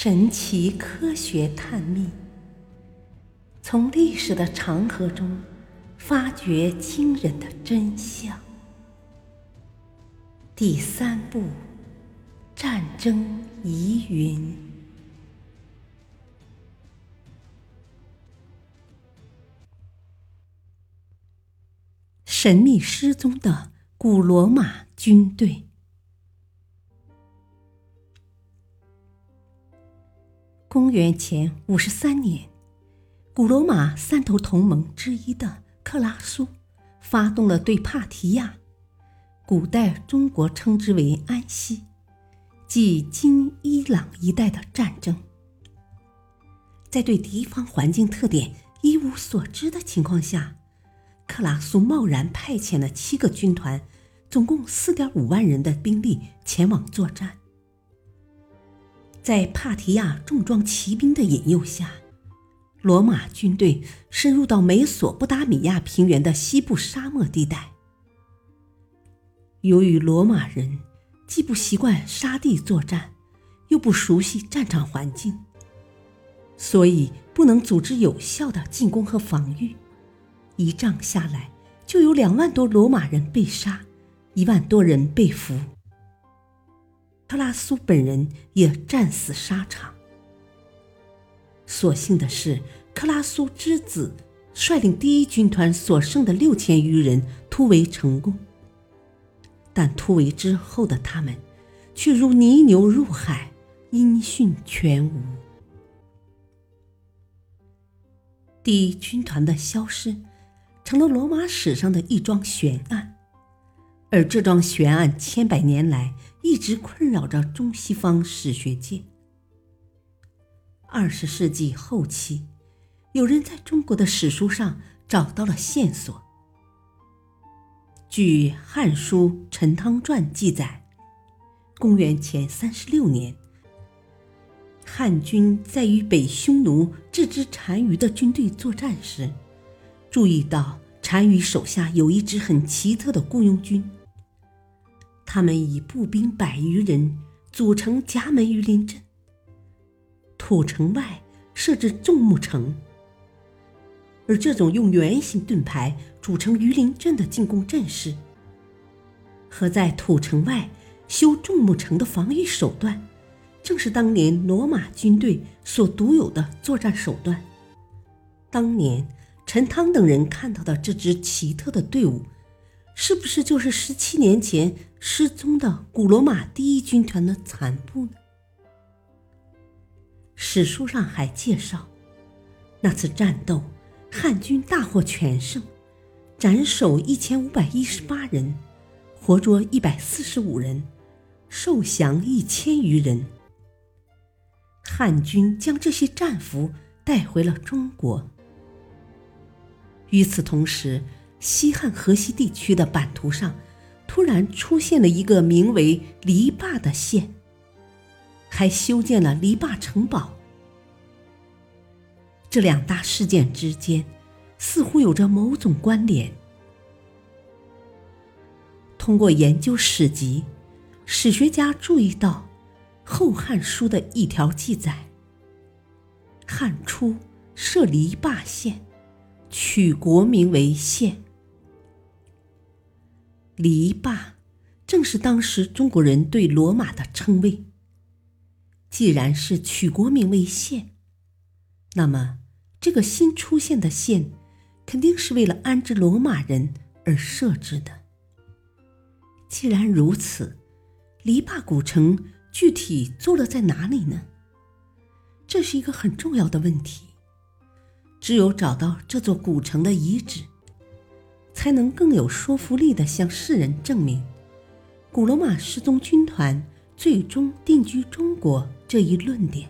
神奇科学探秘，从历史的长河中发掘惊人的真相。第三部：战争疑云。神秘失踪的古罗马军队。公元前五十三年，古罗马三头同盟之一的克拉苏发动了对帕提亚（古代中国称之为安息，即今伊朗一带）的战争。在对敌方环境特点一无所知的情况下，克拉苏贸然派遣了七个军团，总共四点五万人的兵力前往作战。在帕提亚重装骑兵的引诱下，罗马军队深入到美索不达米亚平原的西部沙漠地带。由于罗马人既不习惯沙地作战，又不熟悉战场环境，所以不能组织有效的进攻和防御。一仗下来，就有两万多罗马人被杀，一万多人被俘。特拉苏本人也战死沙场。所幸的是，克拉苏之子率领第一军团所剩的六千余人突围成功，但突围之后的他们却如泥牛入海，音讯全无。第一军团的消失，成了罗马史上的一桩悬案。而这桩悬案千百年来一直困扰着中西方史学界。二十世纪后期，有人在中国的史书上找到了线索。据《汉书·陈汤传》记载，公元前三十六年，汉军在与北匈奴这支单于的军队作战时，注意到单于手下有一支很奇特的雇佣军。他们以步兵百余人组成夹门鱼鳞阵，土城外设置众木城。而这种用圆形盾牌组成鱼鳞阵的进攻阵势，和在土城外修众木城的防御手段，正是当年罗马军队所独有的作战手段。当年陈汤等人看到的这支奇特的队伍。是不是就是十七年前失踪的古罗马第一军团的残部呢？史书上还介绍，那次战斗，汉军大获全胜，斩首一千五百一十八人，活捉一百四十五人，受降一千余人。汉军将这些战俘带回了中国。与此同时，西汉河西地区的版图上，突然出现了一个名为黎坝的县，还修建了黎坝城堡。这两大事件之间，似乎有着某种关联。通过研究史籍，史学家注意到《后汉书》的一条记载：汉初设黎坝县，取国名为县。篱笆，正是当时中国人对罗马的称谓。既然是取国名为县，那么这个新出现的县，肯定是为了安置罗马人而设置的。既然如此，篱笆古城具体坐落在哪里呢？这是一个很重要的问题。只有找到这座古城的遗址。才能更有说服力地向世人证明，古罗马失踪军团最终定居中国这一论点。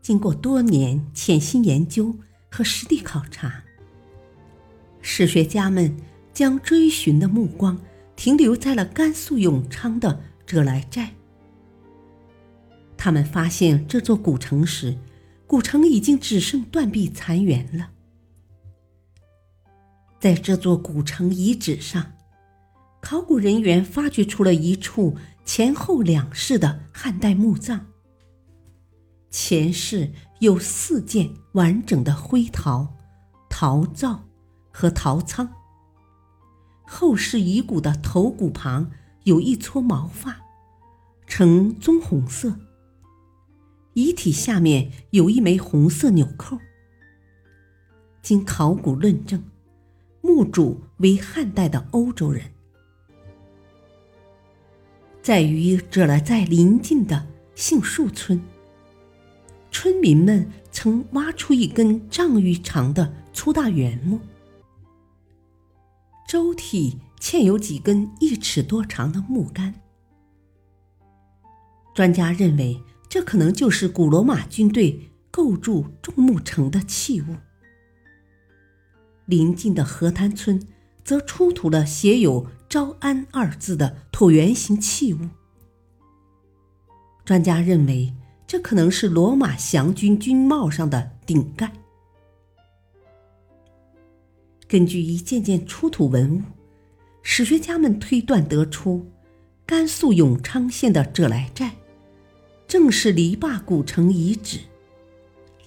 经过多年潜心研究和实地考察，史学家们将追寻的目光停留在了甘肃永昌的哲来寨。他们发现这座古城时，古城已经只剩断壁残垣了。在这座古城遗址上，考古人员发掘出了一处前后两室的汉代墓葬。前世有四件完整的灰陶、陶灶和陶仓，后世遗骨的头骨旁有一撮毛发，呈棕红色。遗体下面有一枚红色纽扣。经考古论证，墓主为汉代的欧洲人。在于这了在邻近的杏树村，村民们曾挖出一根丈余长的粗大圆木，周体嵌有几根一尺多长的木杆。专家认为。这可能就是古罗马军队构筑众木城的器物。邻近的河滩村则出土了写有“招安”二字的椭圆形器物。专家认为，这可能是罗马降军军帽上的顶盖。根据一件件出土文物，史学家们推断得出，甘肃永昌县的者来寨。正是篱笆古城遗址，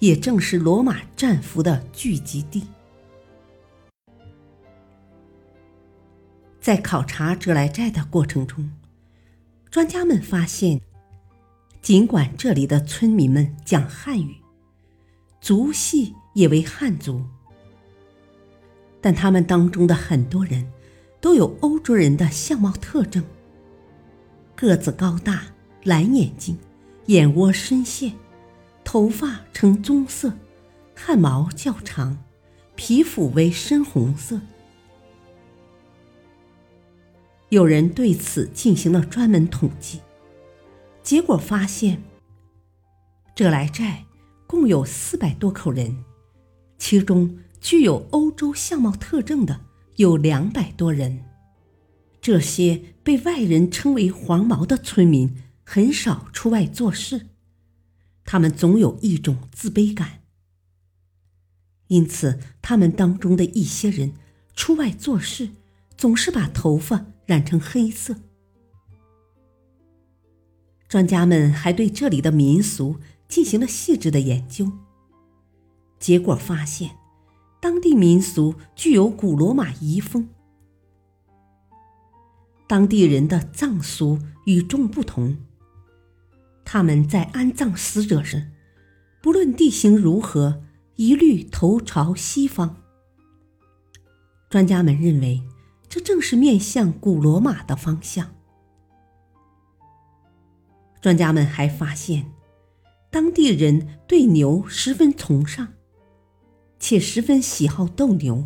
也正是罗马战俘的聚集地。在考察哲来寨的过程中，专家们发现，尽管这里的村民们讲汉语，族系也为汉族，但他们当中的很多人都有欧洲人的相貌特征：个子高大，蓝眼睛。眼窝深陷，头发呈棕色，汗毛较长，皮肤为深红色。有人对此进行了专门统计，结果发现，这来寨共有四百多口人，其中具有欧洲相貌特征的有两百多人。这些被外人称为“黄毛”的村民。很少出外做事，他们总有一种自卑感，因此他们当中的一些人出外做事总是把头发染成黑色。专家们还对这里的民俗进行了细致的研究，结果发现，当地民俗具有古罗马遗风，当地人的葬俗与众不同。他们在安葬死者时，不论地形如何，一律头朝西方。专家们认为，这正是面向古罗马的方向。专家们还发现，当地人对牛十分崇尚，且十分喜好斗牛。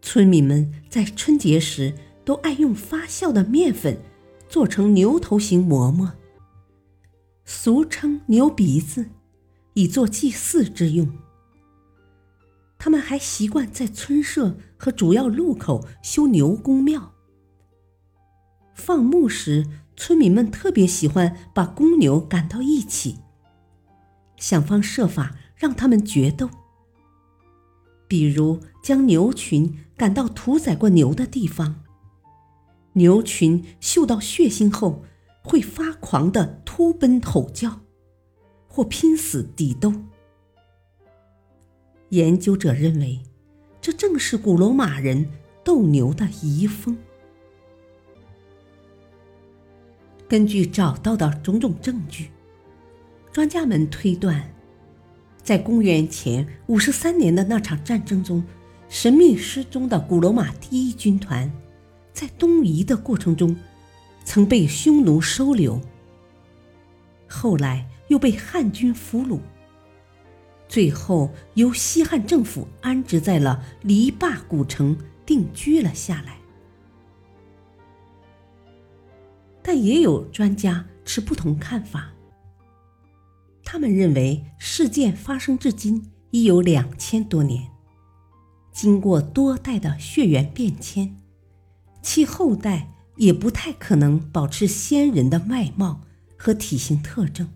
村民们在春节时都爱用发酵的面粉做成牛头形馍馍。俗称牛鼻子，以作祭祀之用。他们还习惯在村舍和主要路口修牛公庙。放牧时，村民们特别喜欢把公牛赶到一起，想方设法让他们决斗。比如，将牛群赶到屠宰过牛的地方，牛群嗅到血腥后。会发狂的突奔吼叫，或拼死抵斗。研究者认为，这正是古罗马人斗牛的遗风。根据找到的种种证据，专家们推断，在公元前五十三年的那场战争中，神秘失踪的古罗马第一军团，在东移的过程中。曾被匈奴收留，后来又被汉军俘虏，最后由西汉政府安置在了篱笆古城定居了下来。但也有专家持不同看法，他们认为事件发生至今已有两千多年，经过多代的血缘变迁，其后代。也不太可能保持先人的外貌和体型特征。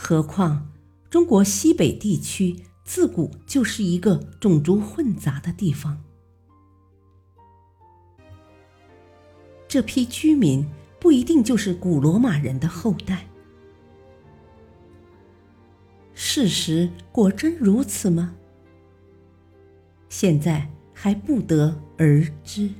何况，中国西北地区自古就是一个种族混杂的地方。这批居民不一定就是古罗马人的后代。事实果真如此吗？现在还不得而知。